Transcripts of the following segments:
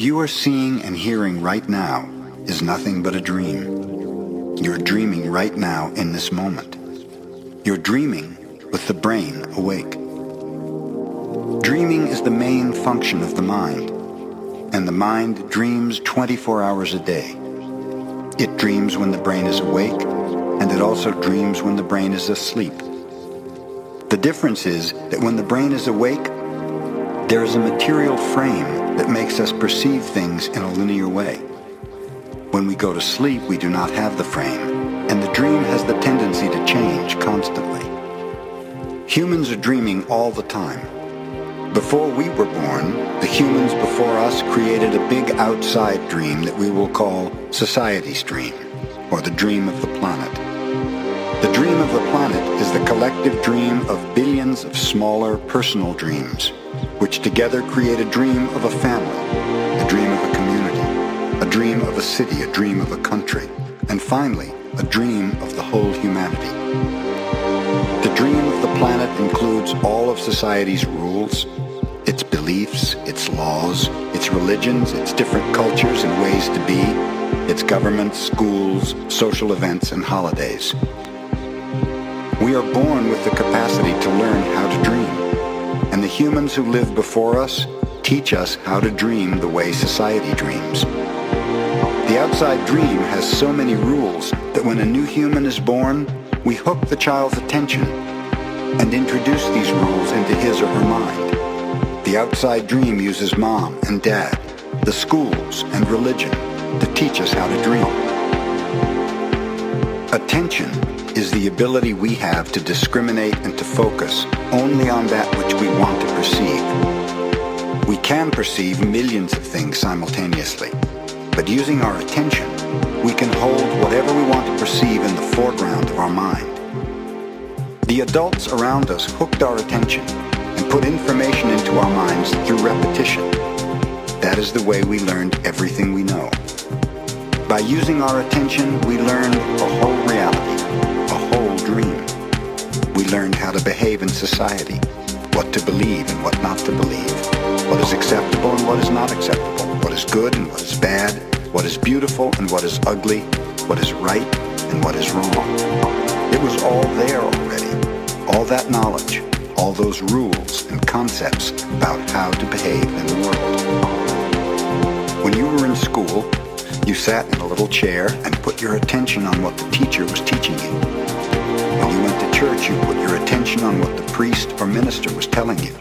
What you are seeing and hearing right now is nothing but a dream. You're dreaming right now in this moment. You're dreaming with the brain awake. Dreaming is the main function of the mind, and the mind dreams 24 hours a day. It dreams when the brain is awake, and it also dreams when the brain is asleep. The difference is that when the brain is awake, there is a material frame that makes us perceive things in a linear way. When we go to sleep, we do not have the frame, and the dream has the tendency to change constantly. Humans are dreaming all the time. Before we were born, the humans before us created a big outside dream that we will call society's dream, or the dream of the planet. The dream of the planet is the collective dream of billions of smaller personal dreams, which together create a dream of a family, a dream of a community, a dream of a city, a dream of a country, and finally, a dream of the whole humanity. The dream of the planet includes all of society's rules, its beliefs, its laws, its religions, its different cultures and ways to be, its governments, schools, social events, and holidays. We are born with the capacity to learn how to dream, and the humans who live before us teach us how to dream the way society dreams. The outside dream has so many rules that when a new human is born, we hook the child's attention and introduce these rules into his or her mind. The outside dream uses mom and dad, the schools, and religion to teach us how to dream. Attention is the ability we have to discriminate and to focus only on that which we want to perceive. We can perceive millions of things simultaneously, but using our attention, we can hold whatever we want to perceive in the foreground of our mind. The adults around us hooked our attention and put information into our minds through repetition. That is the way we learned everything we know. By using our attention, we learned a whole reality. Learned how to behave in society, what to believe and what not to believe, what is acceptable and what is not acceptable, what is good and what is bad, what is beautiful and what is ugly, what is right and what is wrong. It was all there already, all that knowledge all those rules and concepts about how to behave in the world. When you were in school, you sat in a little chair and put your attention on what the teacher was teaching you. When you went to church, you put your attention on what the priest or minister was telling you.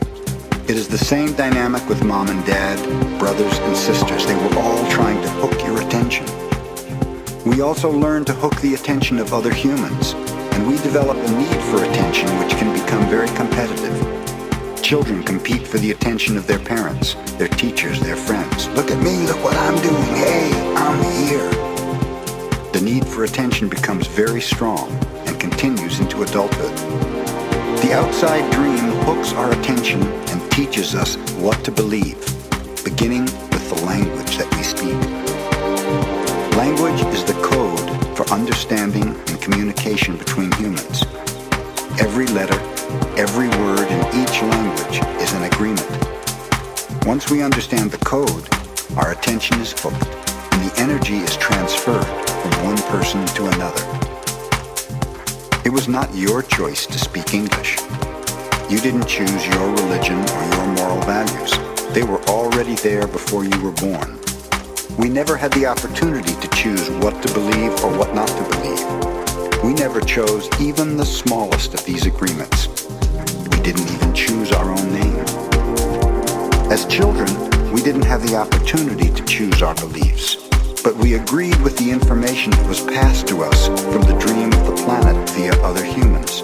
It is the same dynamic with mom and dad, brothers and sisters. They were all trying to hook your attention. We also learn to hook the attention of other humans and we develop a need for attention which can become very competitive. Children compete for the attention of their parents, their teachers, their friends. Look at me, look what I'm doing, hey, I'm here. The need for attention becomes very strong continues into adulthood. The outside dream hooks our attention and teaches us what to believe, beginning with the language that we speak. Language is the code for understanding and communication between humans. Every letter, every word in each language is an agreement. Once we understand the code, our attention is hooked and the energy is transferred from one person to another. It was not your choice to speak English. You didn't choose your religion or your moral values. They were already there before you were born. We never had the opportunity to choose what to believe or what not to believe. We never chose even the smallest of these agreements. We didn't even choose our own name. As children, we didn't have the opportunity to choose our beliefs, but we agreed with the information that was passed to us from the dream of the planet via other humans.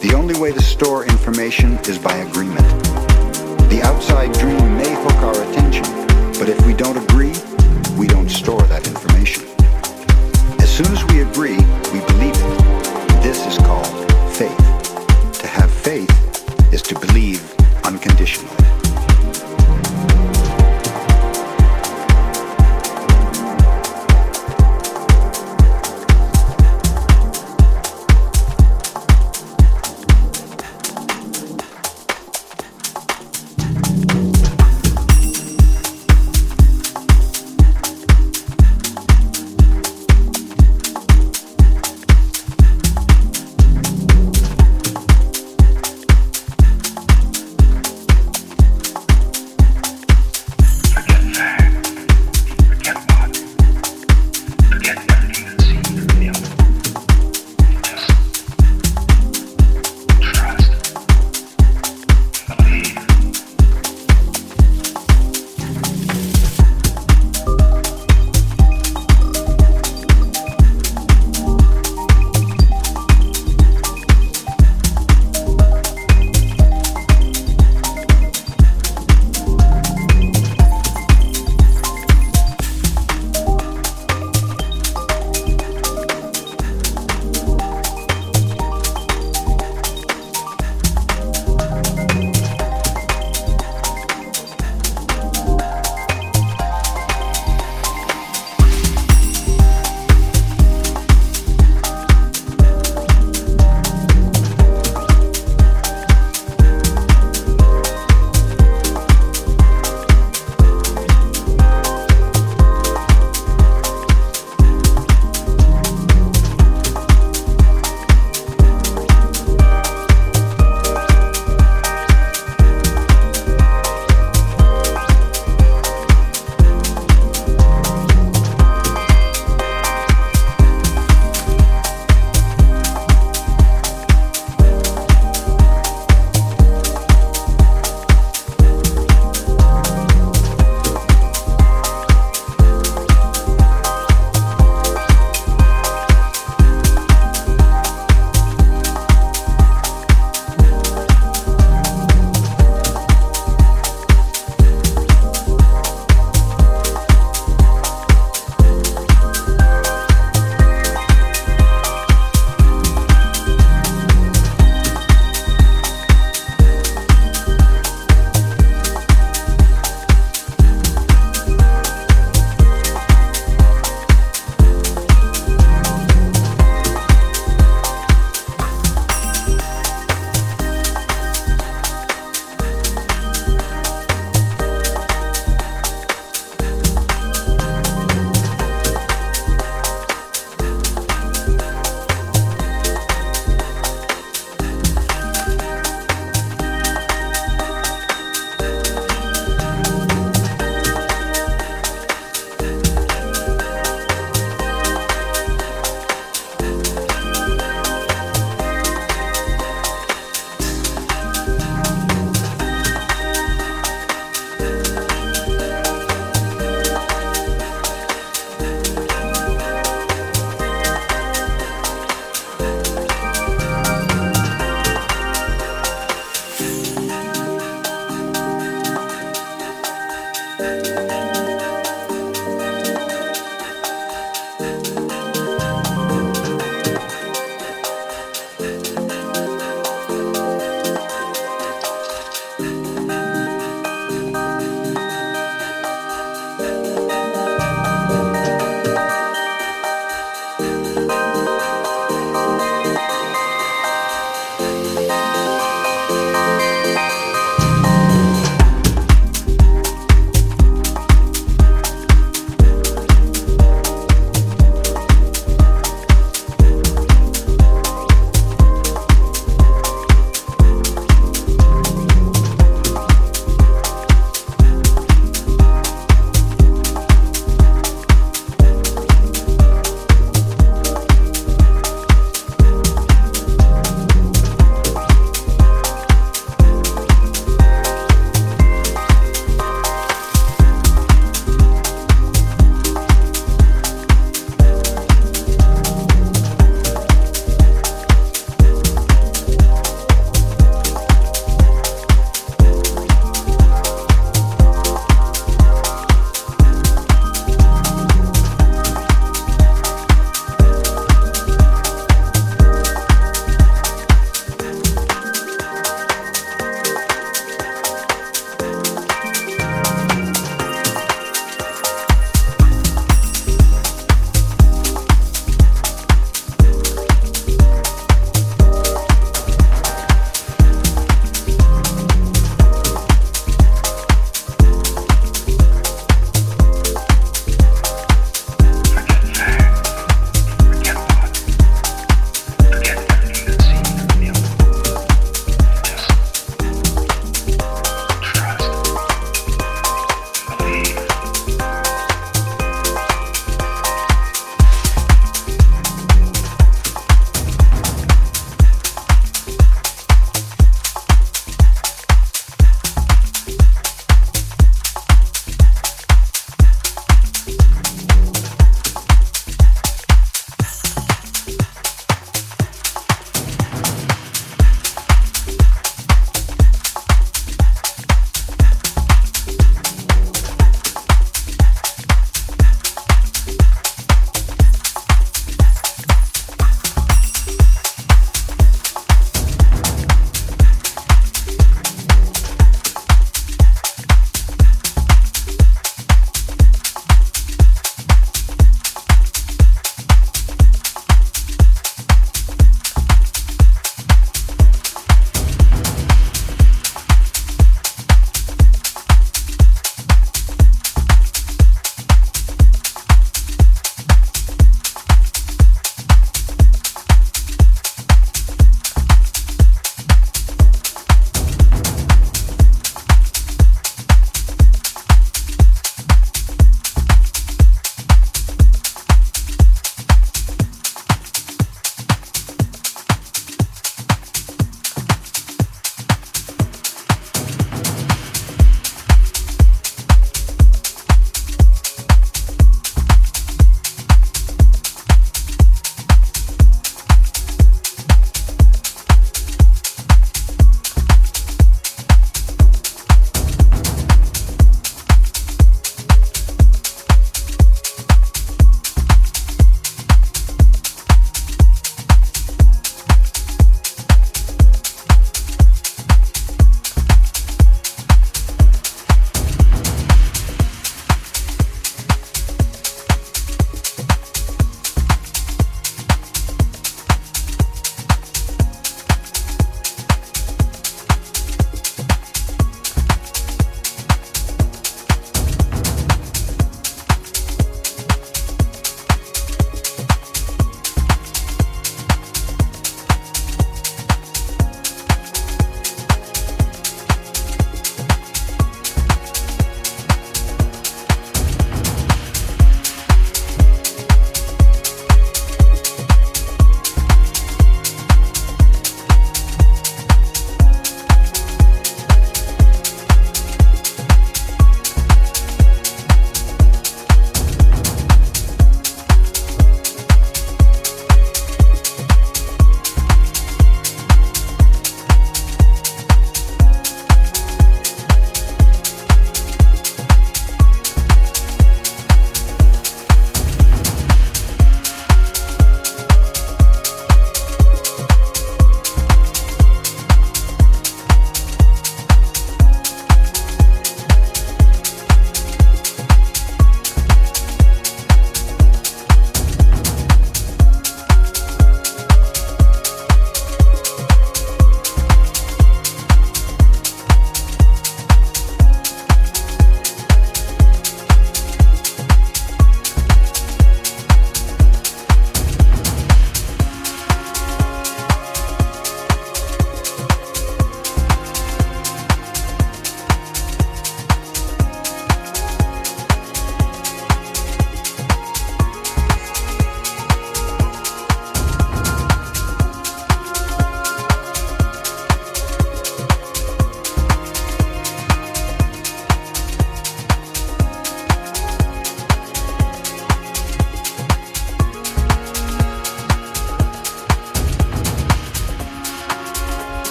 The only way to store information is by agreement. The outside dream may hook our attention, but if we don't agree, we don't store that information. As soon as we agree, we believe it. This is called faith. To have faith is to believe unconditionally.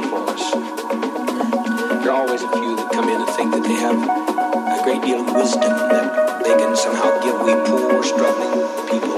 There are always a few that come in and think that they have a great deal of wisdom that they can somehow give we poor, struggling people.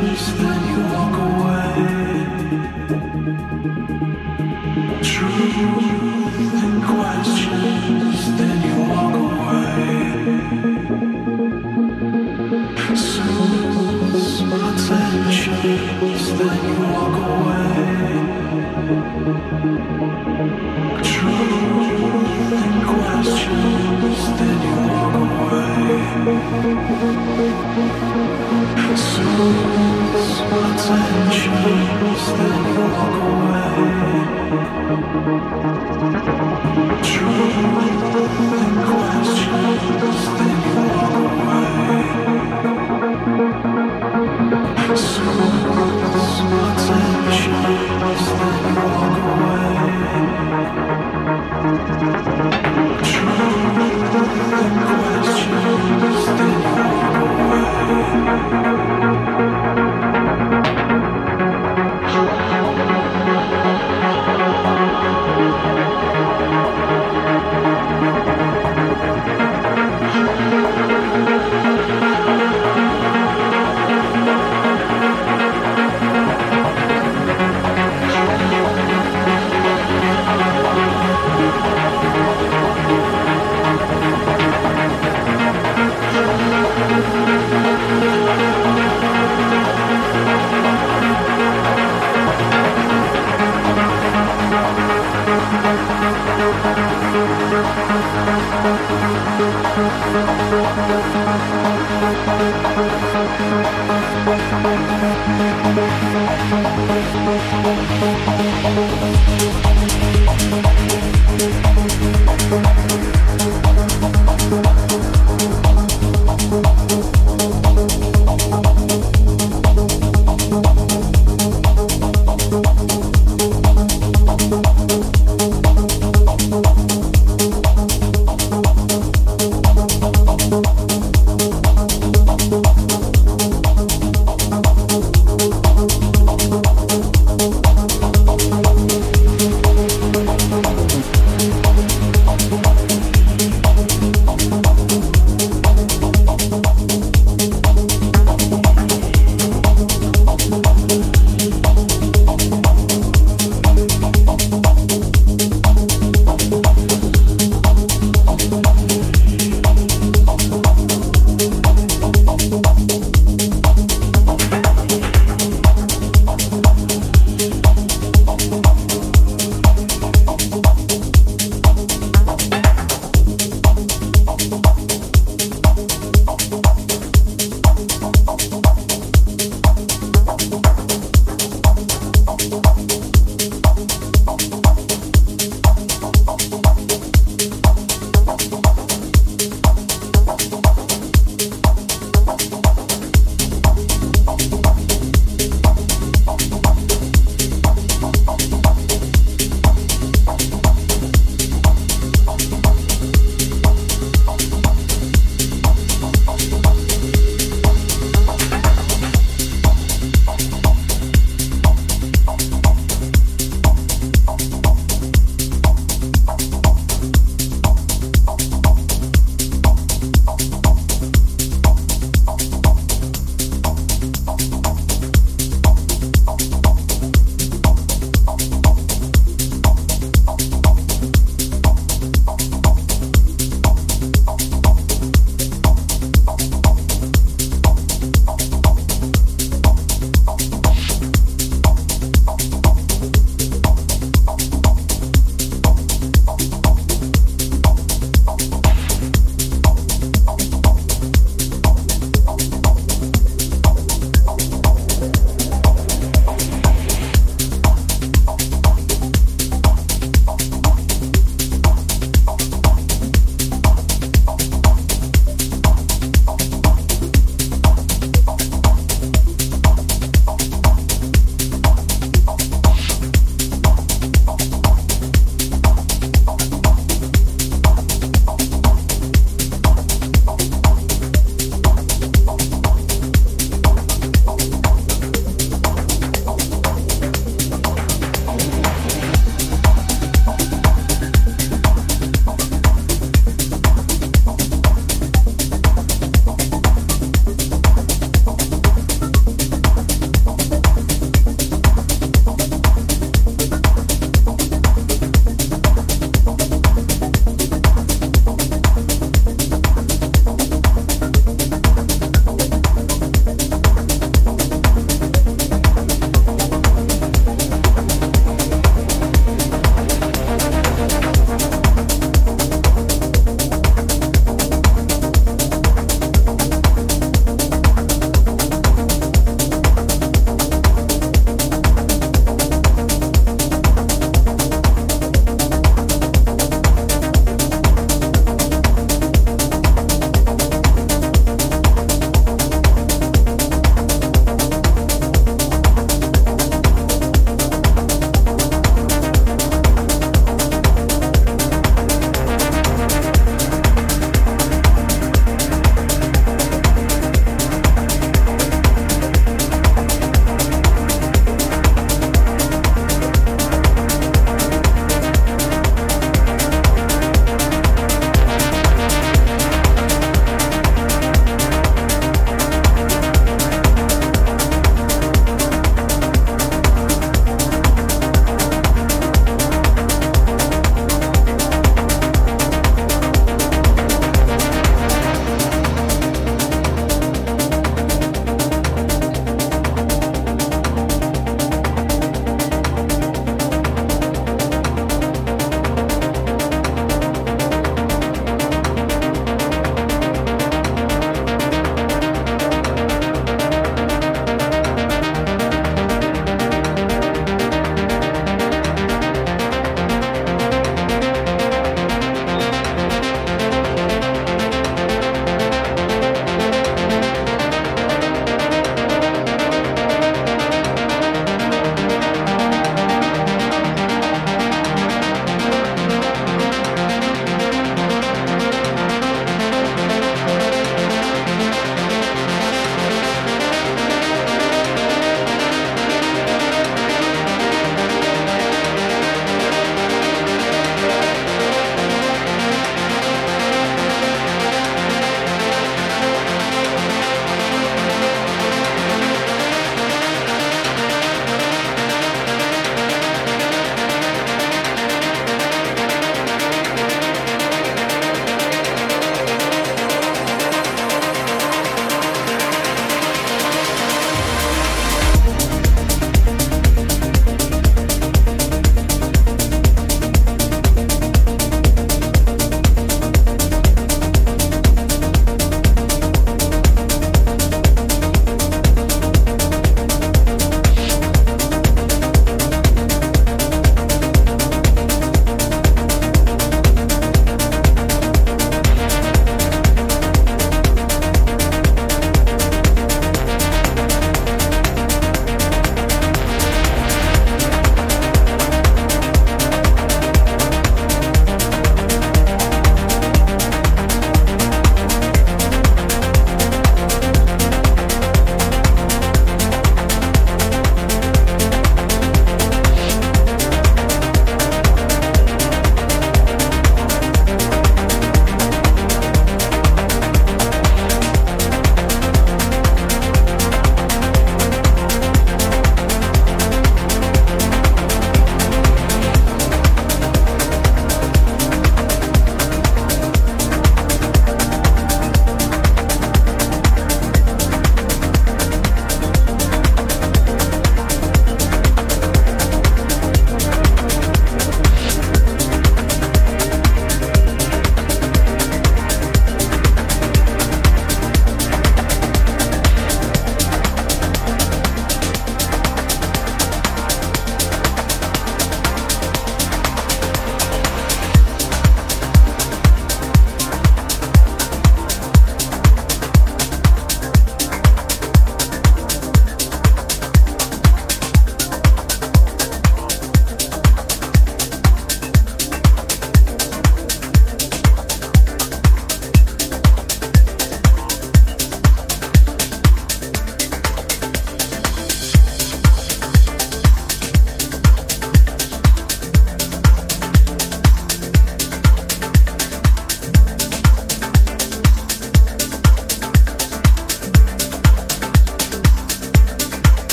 finish, then you walk away.